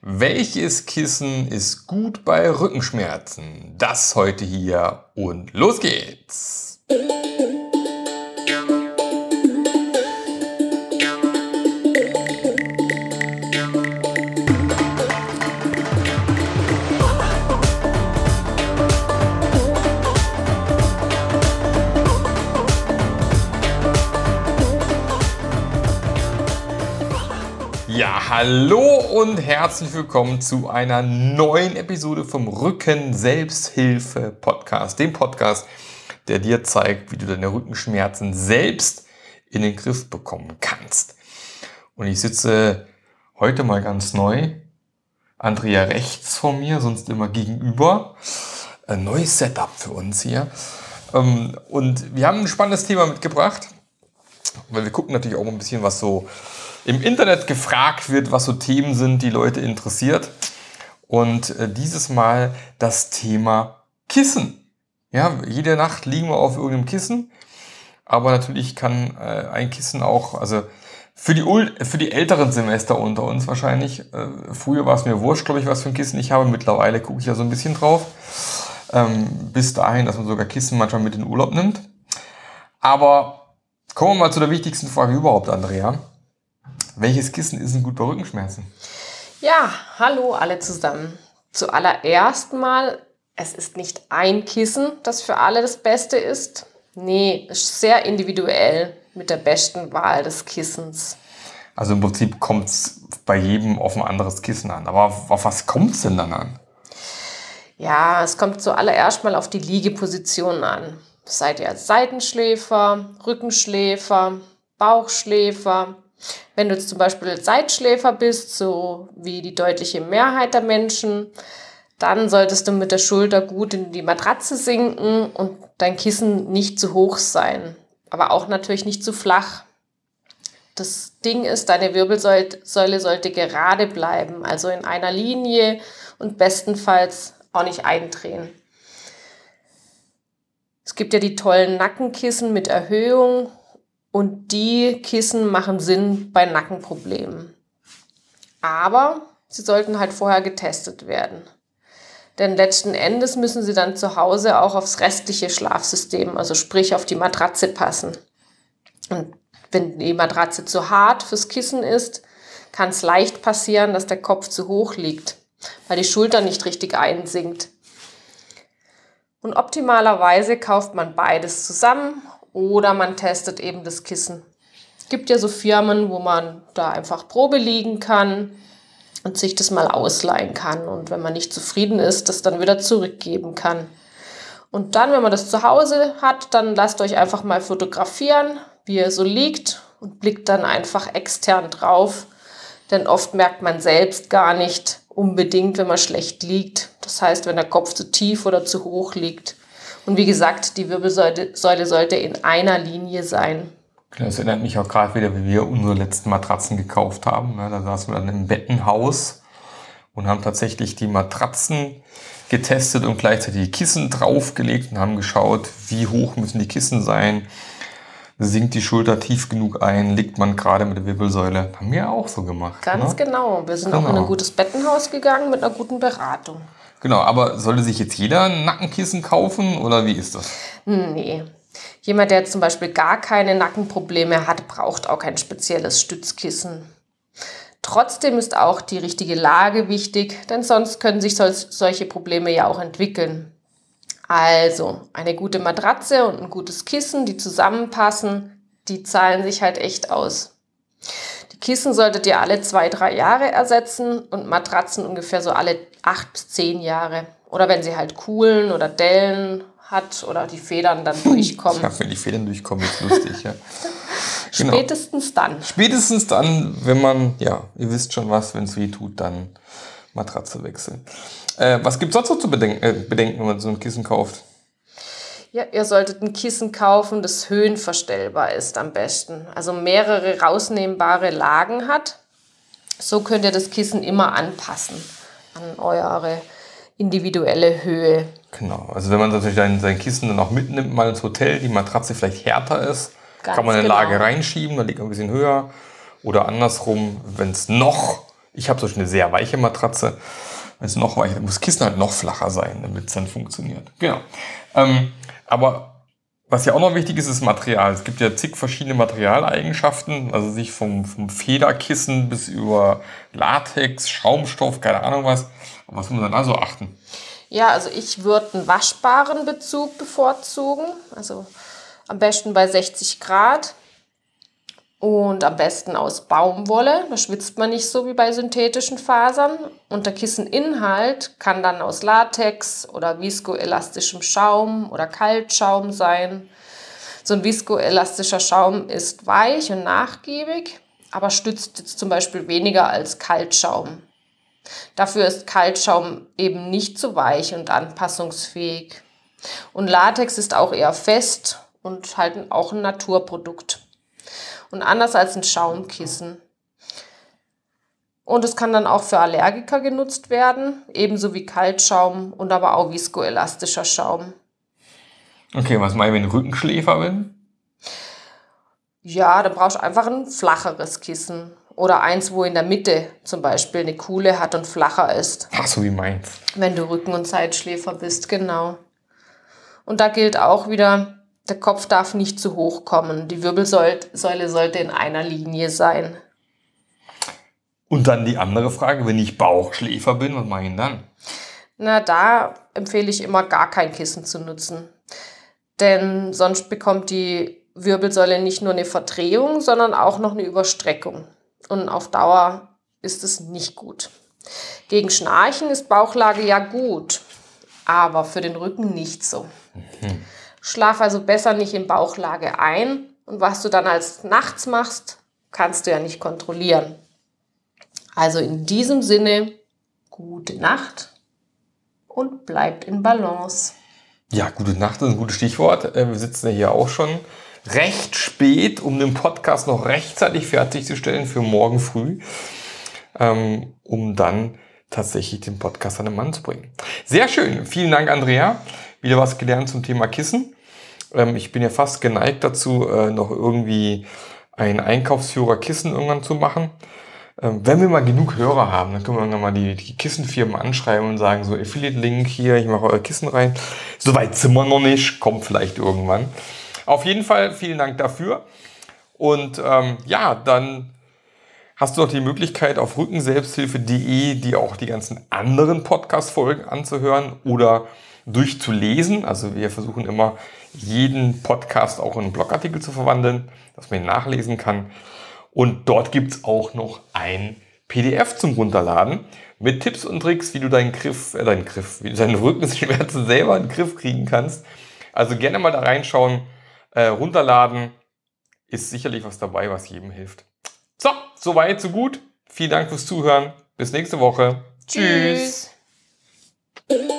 Welches Kissen ist gut bei Rückenschmerzen? Das heute hier und los geht's! Hallo und herzlich willkommen zu einer neuen Episode vom Rücken Selbsthilfe Podcast. Dem Podcast, der dir zeigt, wie du deine Rückenschmerzen selbst in den Griff bekommen kannst. Und ich sitze heute mal ganz neu. Andrea rechts von mir, sonst immer gegenüber. Ein neues Setup für uns hier. Ähm, und wir haben ein spannendes Thema mitgebracht, weil wir gucken natürlich auch ein bisschen, was so im Internet gefragt wird, was so Themen sind, die Leute interessiert. Und äh, dieses Mal das Thema Kissen. Ja, jede Nacht liegen wir auf irgendeinem Kissen. Aber natürlich kann äh, ein Kissen auch, also für die, für die älteren Semester unter uns wahrscheinlich. Äh, früher war es mir wurscht, glaube ich, was für ein Kissen ich habe. Mittlerweile gucke ich ja so ein bisschen drauf. Ähm, bis dahin, dass man sogar Kissen manchmal mit in den Urlaub nimmt. Aber kommen wir mal zu der wichtigsten Frage überhaupt, Andrea. Welches Kissen ist denn gut bei Rückenschmerzen? Ja, hallo alle zusammen. Zuallererst mal, es ist nicht ein Kissen, das für alle das Beste ist. Nee, ist sehr individuell mit der besten Wahl des Kissens. Also im Prinzip kommt es bei jedem auf ein anderes Kissen an. Aber auf was kommt es denn dann an? Ja, es kommt zuallererst mal auf die Liegeposition an. Seid ihr Seitenschläfer, Rückenschläfer, Bauchschläfer, wenn du jetzt zum Beispiel Seitschläfer bist, so wie die deutliche Mehrheit der Menschen, dann solltest du mit der Schulter gut in die Matratze sinken und dein Kissen nicht zu hoch sein, aber auch natürlich nicht zu flach. Das Ding ist, deine Wirbelsäule sollte gerade bleiben, also in einer Linie und bestenfalls auch nicht eindrehen. Es gibt ja die tollen Nackenkissen mit Erhöhung und die Kissen machen Sinn bei Nackenproblemen. Aber sie sollten halt vorher getestet werden. Denn letzten Endes müssen sie dann zu Hause auch aufs restliche Schlafsystem, also sprich auf die Matratze passen. Und wenn die Matratze zu hart fürs Kissen ist, kann es leicht passieren, dass der Kopf zu hoch liegt, weil die Schulter nicht richtig einsinkt. Und optimalerweise kauft man beides zusammen oder man testet eben das Kissen. Es gibt ja so Firmen, wo man da einfach Probe liegen kann und sich das mal ausleihen kann. Und wenn man nicht zufrieden ist, das dann wieder zurückgeben kann. Und dann, wenn man das zu Hause hat, dann lasst euch einfach mal fotografieren, wie er so liegt und blickt dann einfach extern drauf. Denn oft merkt man selbst gar nicht unbedingt, wenn man schlecht liegt. Das heißt, wenn der Kopf zu tief oder zu hoch liegt. Und wie gesagt, die Wirbelsäule sollte in einer Linie sein. Das erinnert mich auch gerade wieder, wie wir unsere letzten Matratzen gekauft haben. Ne? Da saßen wir dann im Bettenhaus und haben tatsächlich die Matratzen getestet und gleichzeitig die Kissen draufgelegt und haben geschaut, wie hoch müssen die Kissen sein. Sinkt die Schulter tief genug ein, liegt man gerade mit der Wirbelsäule. Haben wir auch so gemacht. Ganz ne? genau. Wir sind genau. auch in ein gutes Bettenhaus gegangen mit einer guten Beratung. Genau, aber sollte sich jetzt jeder ein Nackenkissen kaufen oder wie ist das? Nee. Jemand, der zum Beispiel gar keine Nackenprobleme hat, braucht auch kein spezielles Stützkissen. Trotzdem ist auch die richtige Lage wichtig, denn sonst können sich sol solche Probleme ja auch entwickeln. Also, eine gute Matratze und ein gutes Kissen, die zusammenpassen, die zahlen sich halt echt aus. Kissen solltet ihr alle zwei, drei Jahre ersetzen und Matratzen ungefähr so alle acht bis zehn Jahre. Oder wenn sie halt Kuhlen oder Dellen hat oder die Federn dann durchkommen. Ja, wenn die Federn durchkommen, ist lustig, ja. genau. Spätestens dann. Spätestens dann, wenn man, ja, ihr wisst schon was, wenn es weh tut, dann Matratze wechseln. Äh, was gibt es sonst noch zu bedenken, äh, bedenken, wenn man so ein Kissen kauft? Ja, ihr solltet ein Kissen kaufen, das höhenverstellbar ist am besten. Also mehrere rausnehmbare Lagen hat. So könnt ihr das Kissen immer anpassen an eure individuelle Höhe. Genau, also wenn man natürlich sein, sein Kissen dann auch mitnimmt, mal ins Hotel, die Matratze vielleicht härter ist, Ganz kann man eine genau. Lage reinschieben, dann liegt man ein bisschen höher. Oder andersrum, wenn es noch Ich habe so eine sehr weiche Matratze. Wenn es noch weicher, muss das Kissen halt noch flacher sein, damit es dann funktioniert. Genau. Ähm, aber was ja auch noch wichtig ist, ist Material. Es gibt ja zig verschiedene Materialeigenschaften, also sich vom, vom Federkissen bis über Latex, Schaumstoff, keine Ahnung was. Aber was muss man da so achten? Ja, also ich würde einen waschbaren Bezug bevorzugen. Also am besten bei 60 Grad. Und am besten aus Baumwolle. Da schwitzt man nicht so wie bei synthetischen Fasern. Und der Kisseninhalt kann dann aus Latex oder viskoelastischem Schaum oder Kaltschaum sein. So ein viskoelastischer Schaum ist weich und nachgiebig, aber stützt jetzt zum Beispiel weniger als Kaltschaum. Dafür ist Kaltschaum eben nicht so weich und anpassungsfähig. Und Latex ist auch eher fest und halt auch ein Naturprodukt und anders als ein Schaumkissen. Und es kann dann auch für Allergiker genutzt werden, ebenso wie Kaltschaum und aber auch viskoelastischer Schaum. Okay, was mache ich, wenn ich Rückenschläfer bin? Ja, da brauchst du einfach ein flacheres Kissen. Oder eins, wo in der Mitte zum Beispiel eine Kuhle hat und flacher ist. Ach, so wie meins. Wenn du Rücken- und Seitschläfer bist, genau. Und da gilt auch wieder, der Kopf darf nicht zu hoch kommen. Die Wirbelsäule sollte in einer Linie sein. Und dann die andere Frage, wenn ich Bauchschläfer bin, was mache ich dann? Na, da empfehle ich immer gar kein Kissen zu nutzen. Denn sonst bekommt die Wirbelsäule nicht nur eine Verdrehung, sondern auch noch eine Überstreckung. Und auf Dauer ist es nicht gut. Gegen Schnarchen ist Bauchlage ja gut, aber für den Rücken nicht so. Mhm. Schlaf also besser nicht in Bauchlage ein und was du dann als nachts machst, kannst du ja nicht kontrollieren. Also in diesem Sinne, gute Nacht und bleibt in Balance. Ja, gute Nacht ist ein gutes Stichwort. Äh, wir sitzen ja hier auch schon recht spät, um den Podcast noch rechtzeitig fertigzustellen für morgen früh, ähm, um dann tatsächlich den Podcast an den Mann zu bringen. Sehr schön. Vielen Dank, Andrea. Wieder was gelernt zum Thema Kissen. Ähm, ich bin ja fast geneigt dazu, äh, noch irgendwie ein Einkaufsführer Kissen irgendwann zu machen. Ähm, wenn wir mal genug Hörer haben, dann können wir irgendwann mal die, die Kissenfirmen anschreiben und sagen so, Affiliate-Link hier, ich mache euer Kissen rein. Soweit sind wir noch nicht, kommt vielleicht irgendwann. Auf jeden Fall vielen Dank dafür. Und ähm, ja, dann hast du noch die Möglichkeit auf rückenselbsthilfe.de dir auch die ganzen anderen Podcast-Folgen anzuhören oder durchzulesen. Also wir versuchen immer jeden Podcast auch in einen Blogartikel zu verwandeln, dass man ihn nachlesen kann. Und dort gibt es auch noch ein PDF zum Runterladen mit Tipps und Tricks, wie du deinen Griff, äh, deinen Griff, wie du deine Rückenschmerzen selber in den Griff kriegen kannst. Also gerne mal da reinschauen, äh, runterladen. Ist sicherlich was dabei, was jedem hilft. So, soweit, so gut. Vielen Dank fürs Zuhören. Bis nächste Woche. Tschüss. Tschüss.